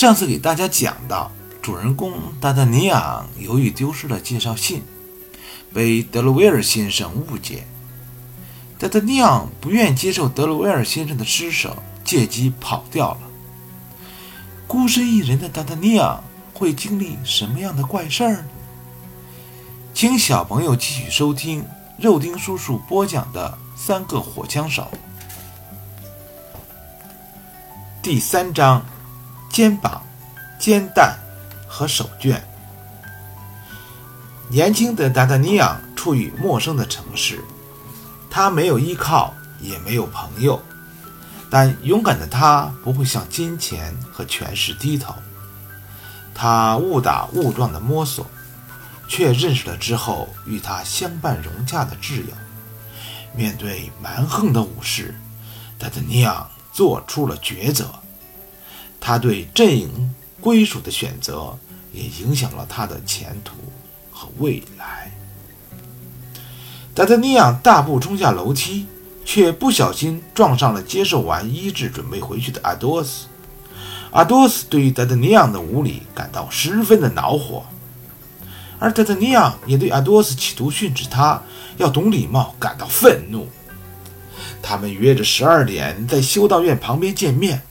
上次给大家讲到，主人公达达尼昂由于丢失了介绍信，被德鲁威尔先生误解。达达尼昂不愿接受德鲁威尔先生的施舍，借机跑掉了。孤身一人的达达尼昂会经历什么样的怪事儿呢？请小朋友继续收听肉丁叔叔播讲的《三个火枪手》第三章。肩膀、肩带和手绢。年轻的达达尼昂处于陌生的城市，他没有依靠，也没有朋友。但勇敢的他不会向金钱和权势低头。他误打误撞的摸索，却认识了之后与他相伴融洽的挚友。面对蛮横的武士，达达尼昂做出了抉择。他对阵营归属的选择，也影响了他的前途和未来。达达尼昂大步冲下楼梯，却不小心撞上了接受完医治、准备回去的阿多斯。阿多斯对于达达尼昂的无礼感到十分的恼火，而达达尼昂也对阿多斯企图训斥他要懂礼貌感到愤怒。他们约着十二点在修道院旁边见面。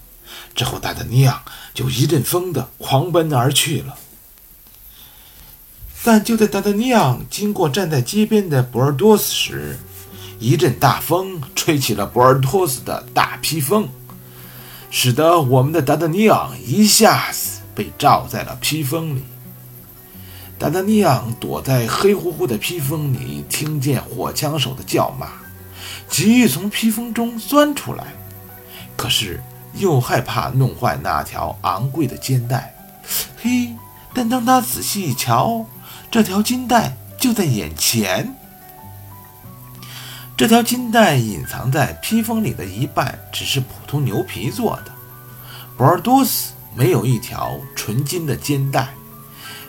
之后，达达尼昂就一阵风的狂奔而去了。但就在达达尼昂经过站在街边的博尔多斯时，一阵大风吹起了博尔多斯的大披风，使得我们的达达尼昂一下子被罩在了披风里。达达尼昂躲在黑乎乎的披风里，听见火枪手的叫骂，急于从披风中钻出来，可是。又害怕弄坏那条昂贵的肩带，嘿！但当他仔细一瞧，这条金带就在眼前。这条金带隐藏在披风里的一半，只是普通牛皮做的。博尔多斯没有一条纯金的肩带，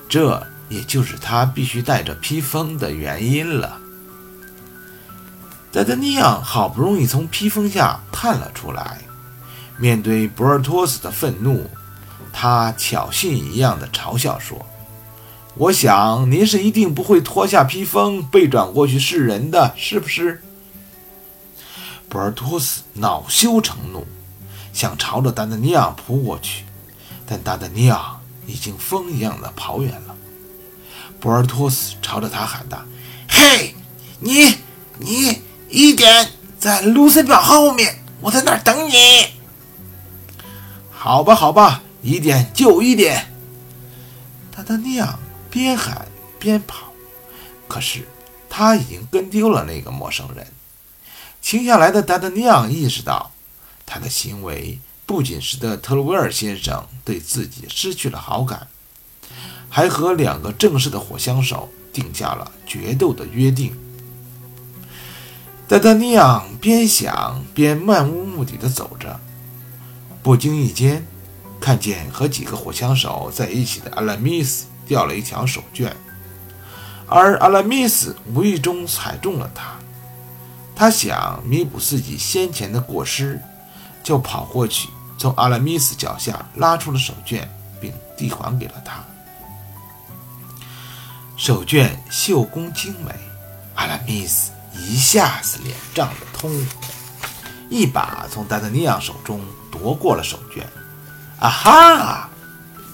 这也就是他必须带着披风的原因了。达达尼昂好不容易从披风下探了出来。面对博尔托斯的愤怒，他挑衅一样的嘲笑说：“我想您是一定不会脱下披风背转过去示人的，是不是？”博尔托斯恼羞成怒，想朝着达达尼昂扑过去，但达达尼昂已经风一样的跑远了。博尔托斯朝着他喊道：“嘿，你，你一点在卢森堡后面，我在那儿等你。”好吧，好吧，一点就一点。达达尼昂边喊边跑，可是他已经跟丢了那个陌生人。停下来的达达尼昂意识到，他的行为不仅使得特鲁维尔先生对自己失去了好感，还和两个正式的火枪手定下了决斗的约定。达达尼昂边想边漫无目的的走着。不经意间，看见和几个火枪手在一起的阿拉米斯掉了一条手绢，而阿拉米斯无意中踩中了他。他想弥补自己先前的过失，就跑过去，从阿拉米斯脚下拉出了手绢，并递还给了他。手绢绣工精美，阿拉米斯一下子脸涨得通红，一把从达达尼昂手中。夺过了手绢，啊哈！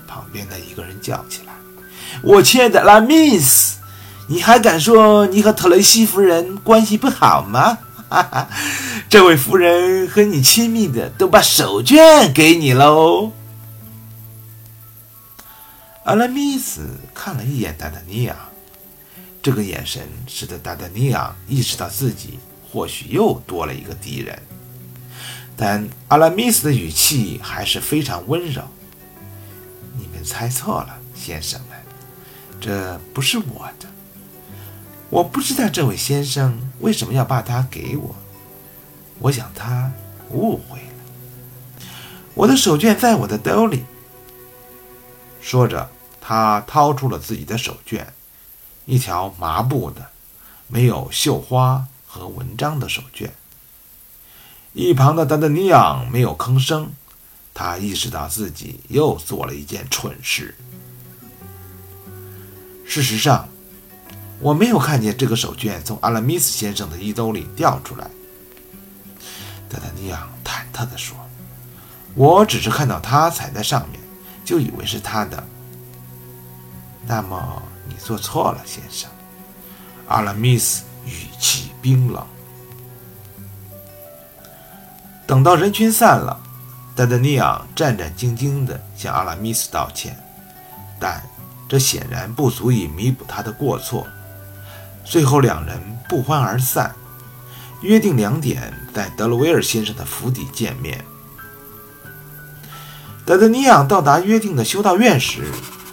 旁边的一个人叫起来：“我亲爱的拉米斯，你还敢说你和特雷西夫人关系不好吗？哈哈，这位夫人和你亲密的都把手绢给你喽。”阿拉米斯看了一眼达达尼亚，这个眼神使得达达尼亚意识到自己或许又多了一个敌人。但阿拉米斯的语气还是非常温柔。你们猜错了，先生们，这不是我的。我不知道这位先生为什么要把它给我。我想他误会了。我的手绢在我的兜里。说着，他掏出了自己的手绢，一条麻布的、没有绣花和文章的手绢。一旁的达达尼昂没有吭声，他意识到自己又做了一件蠢事。事实上，我没有看见这个手绢从阿拉米斯先生的衣兜里掉出来。达达尼昂忐忑地说：“我只是看到他踩在上面，就以为是他的。”那么你做错了，先生。阿拉米斯语气冰冷。等到人群散了，达达尼昂战战兢兢地向阿拉米斯道歉，但这显然不足以弥补他的过错。最后，两人不欢而散，约定两点在德罗威尔先生的府邸见面。达达尼昂到达约定的修道院时，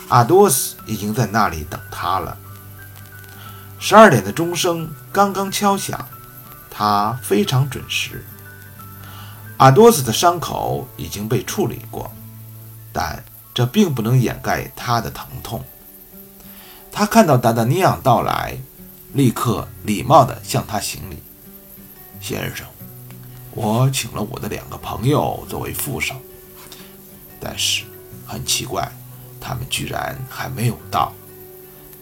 阿多斯已经在那里等他了。十二点的钟声刚刚敲响，他非常准时。阿多斯的伤口已经被处理过，但这并不能掩盖他的疼痛。他看到达达尼昂到来，立刻礼貌地向他行礼：“先生，我请了我的两个朋友作为副手，但是很奇怪，他们居然还没有到。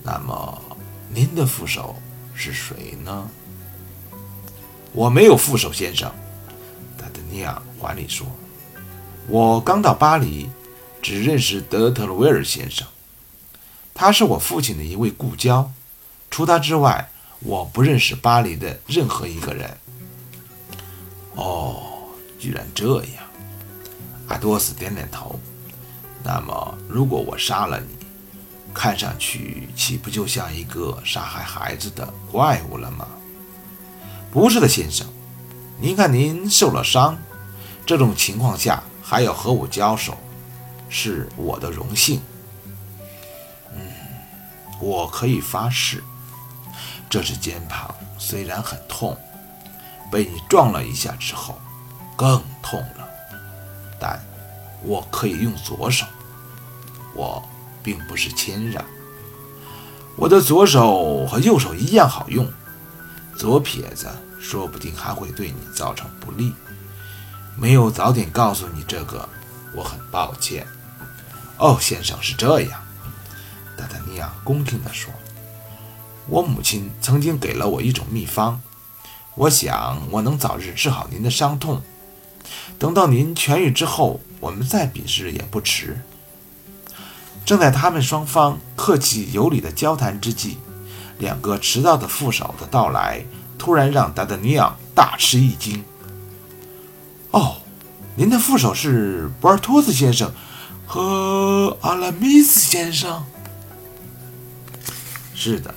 那么，您的副手是谁呢？”“我没有副手，先生。”尼亚怀里说：“我刚到巴黎，只认识德特鲁威尔先生，他是我父亲的一位故交。除他之外，我不认识巴黎的任何一个人。”哦，居然这样！阿多斯点点头。那么，如果我杀了你，看上去岂不就像一个杀害孩子的怪物了吗？不是的，先生。您看，您受了伤，这种情况下还要和我交手，是我的荣幸。嗯，我可以发誓，这只肩膀虽然很痛，被你撞了一下之后更痛了，但我可以用左手。我并不是谦让，我的左手和右手一样好用，左撇子。说不定还会对你造成不利。没有早点告诉你这个，我很抱歉。哦，先生是这样，达达尼亚恭敬地说：“我母亲曾经给了我一种秘方，我想我能早日治好您的伤痛。等到您痊愈之后，我们再比试也不迟。”正在他们双方客气有礼的交谈之际，两个迟到的副手的到来。突然让达达尼昂大吃一惊。哦，您的副手是博尔托斯先生和阿拉米斯先生。是的，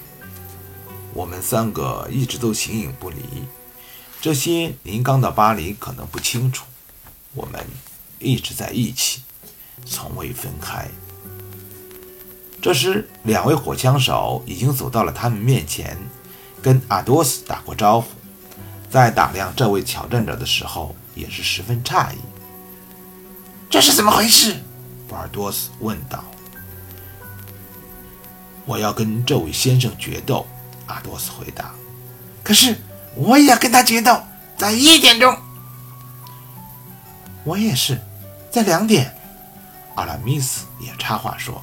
我们三个一直都形影不离。这些您刚到巴黎可能不清楚，我们一直在一起，从未分开。这时，两位火枪手已经走到了他们面前。跟阿多斯打过招呼，在打量这位挑战者的时候，也是十分诧异。这是怎么回事？博尔多斯问道。我要跟这位先生决斗，阿多斯回答。可是我也要跟他决斗，在一点钟。我也是，在两点。阿拉米斯也插话说：“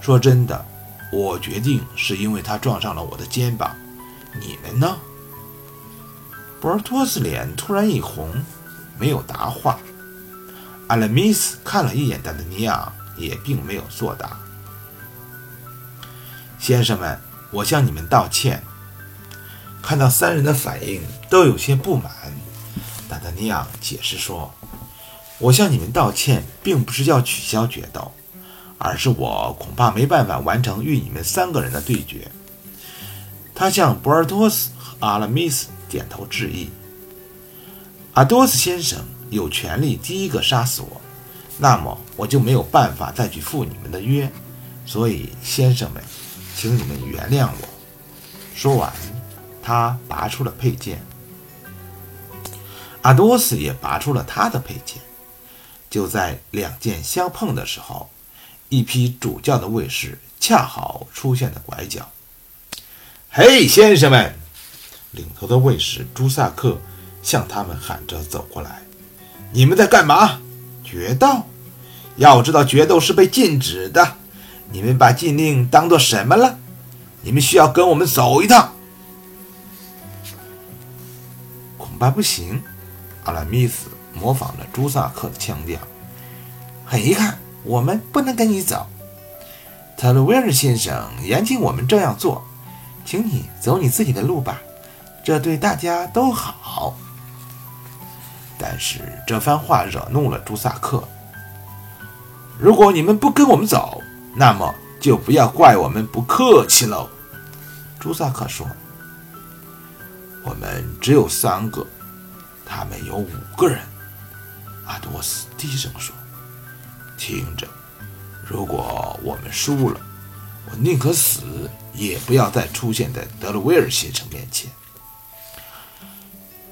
说真的。”我决定是因为他撞上了我的肩膀，你们呢？博尔托斯脸突然一红，没有答话。阿拉米斯看了一眼达达尼亚，也并没有作答。先生们，我向你们道歉。看到三人的反应都有些不满，达达尼亚解释说：“我向你们道歉，并不是要取消决斗。”而是我恐怕没办法完成与你们三个人的对决。他向博尔托斯和阿拉米斯点头致意。阿多斯先生有权利第一个杀死我，那么我就没有办法再去赴你们的约。所以，先生们，请你们原谅我。说完，他拔出了佩剑。阿多斯也拔出了他的佩剑。就在两剑相碰的时候。一批主教的卫士恰好出现在拐角。嘿，先生们！领头的卫士朱萨克向他们喊着走过来。你们在干嘛？决斗？要知道，决斗是被禁止的。你们把禁令当做什么了？你们需要跟我们走一趟。恐怕不行。阿拉米斯模仿着朱萨克的腔调。很遗憾，我们不能跟你走。特鲁维尔先生严禁我们这样做，请你走你自己的路吧，这对大家都好。但是这番话惹怒了朱萨克。如果你们不跟我们走，那么就不要怪我们不客气喽。朱萨克说：“我们只有三个，他们有五个人。”阿多斯低声说：“听着，如果我们输了，我宁可死，也不要再出现在德鲁威尔先生面前。”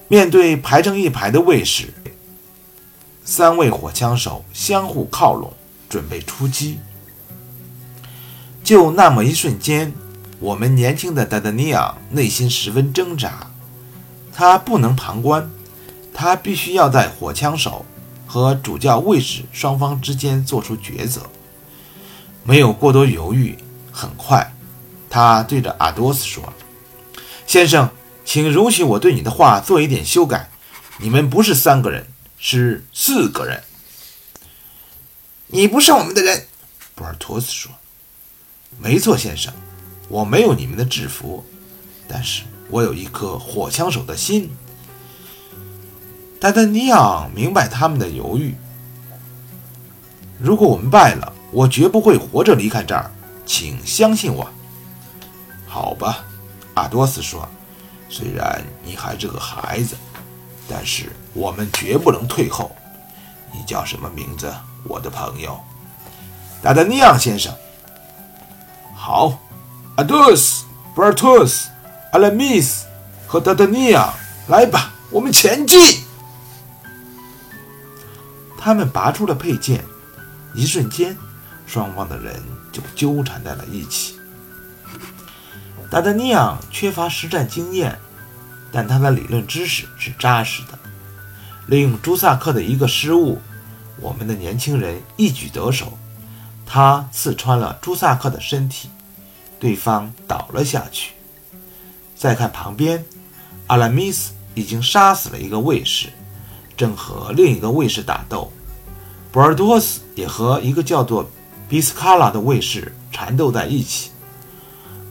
面对排成一排的卫士，三位火枪手相互靠拢。准备出击，就那么一瞬间，我们年轻的达达尼亚内心十分挣扎。他不能旁观，他必须要在火枪手和主教卫士双方之间做出抉择。没有过多犹豫，很快，他对着阿多斯说：“先生，请容许我对你的话做一点修改。你们不是三个人，是四个人。”你不是我们的人，博尔托斯说：“没错，先生，我没有你们的制服，但是我有一颗火枪手的心。”达达尼昂明白他们的犹豫。如果我们败了，我绝不会活着离开这儿，请相信我。好吧，阿多斯说：“虽然你还是个孩子，但是我们绝不能退后。你叫什么名字？”我的朋友，达达尼昂先生，好，阿多斯、布尔托斯、阿拉米斯和达达尼昂，来吧，我们前进。他们拔出了佩剑，一瞬间，双方的人就纠缠在了一起。达达尼昂缺乏实战经验，但他的理论知识是扎实的。利用朱萨克的一个失误。我们的年轻人一举得手，他刺穿了朱萨克的身体，对方倒了下去。再看旁边，阿拉米斯已经杀死了一个卫士，正和另一个卫士打斗。博尔多斯也和一个叫做比斯卡拉的卫士缠斗在一起，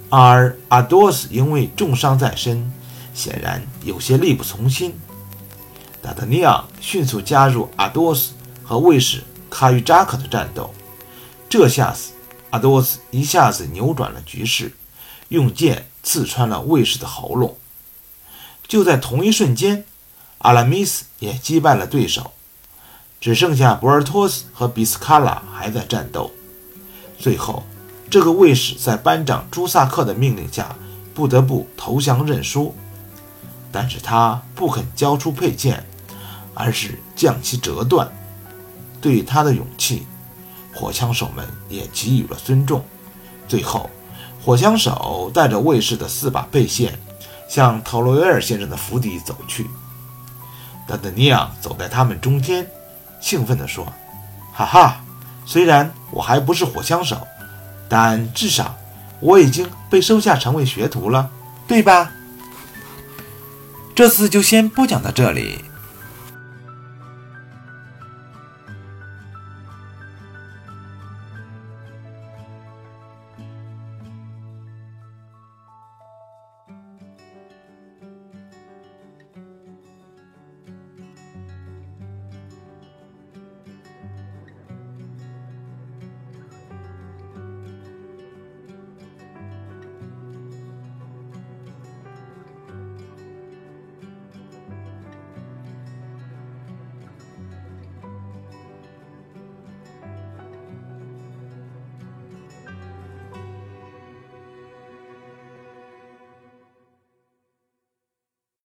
而阿多斯因为重伤在身，显然有些力不从心。达达尼昂迅速加入阿多斯。和卫士卡与扎克的战斗，这下子阿多斯一下子扭转了局势，用剑刺穿了卫士的喉咙。就在同一瞬间，阿拉米斯也击败了对手，只剩下博尔托斯和比斯卡拉还在战斗。最后，这个卫士在班长朱萨克的命令下不得不投降认输，但是他不肯交出佩剑，而是将其折断。对他的勇气，火枪手们也给予了尊重。最后，火枪手带着卫士的四把佩剑，向特洛维尔先生的府邸走去。达德尼昂走在他们中间，兴奋地说：“哈哈，虽然我还不是火枪手，但至少我已经被收下成为学徒了，对吧？”这次就先播讲到这里。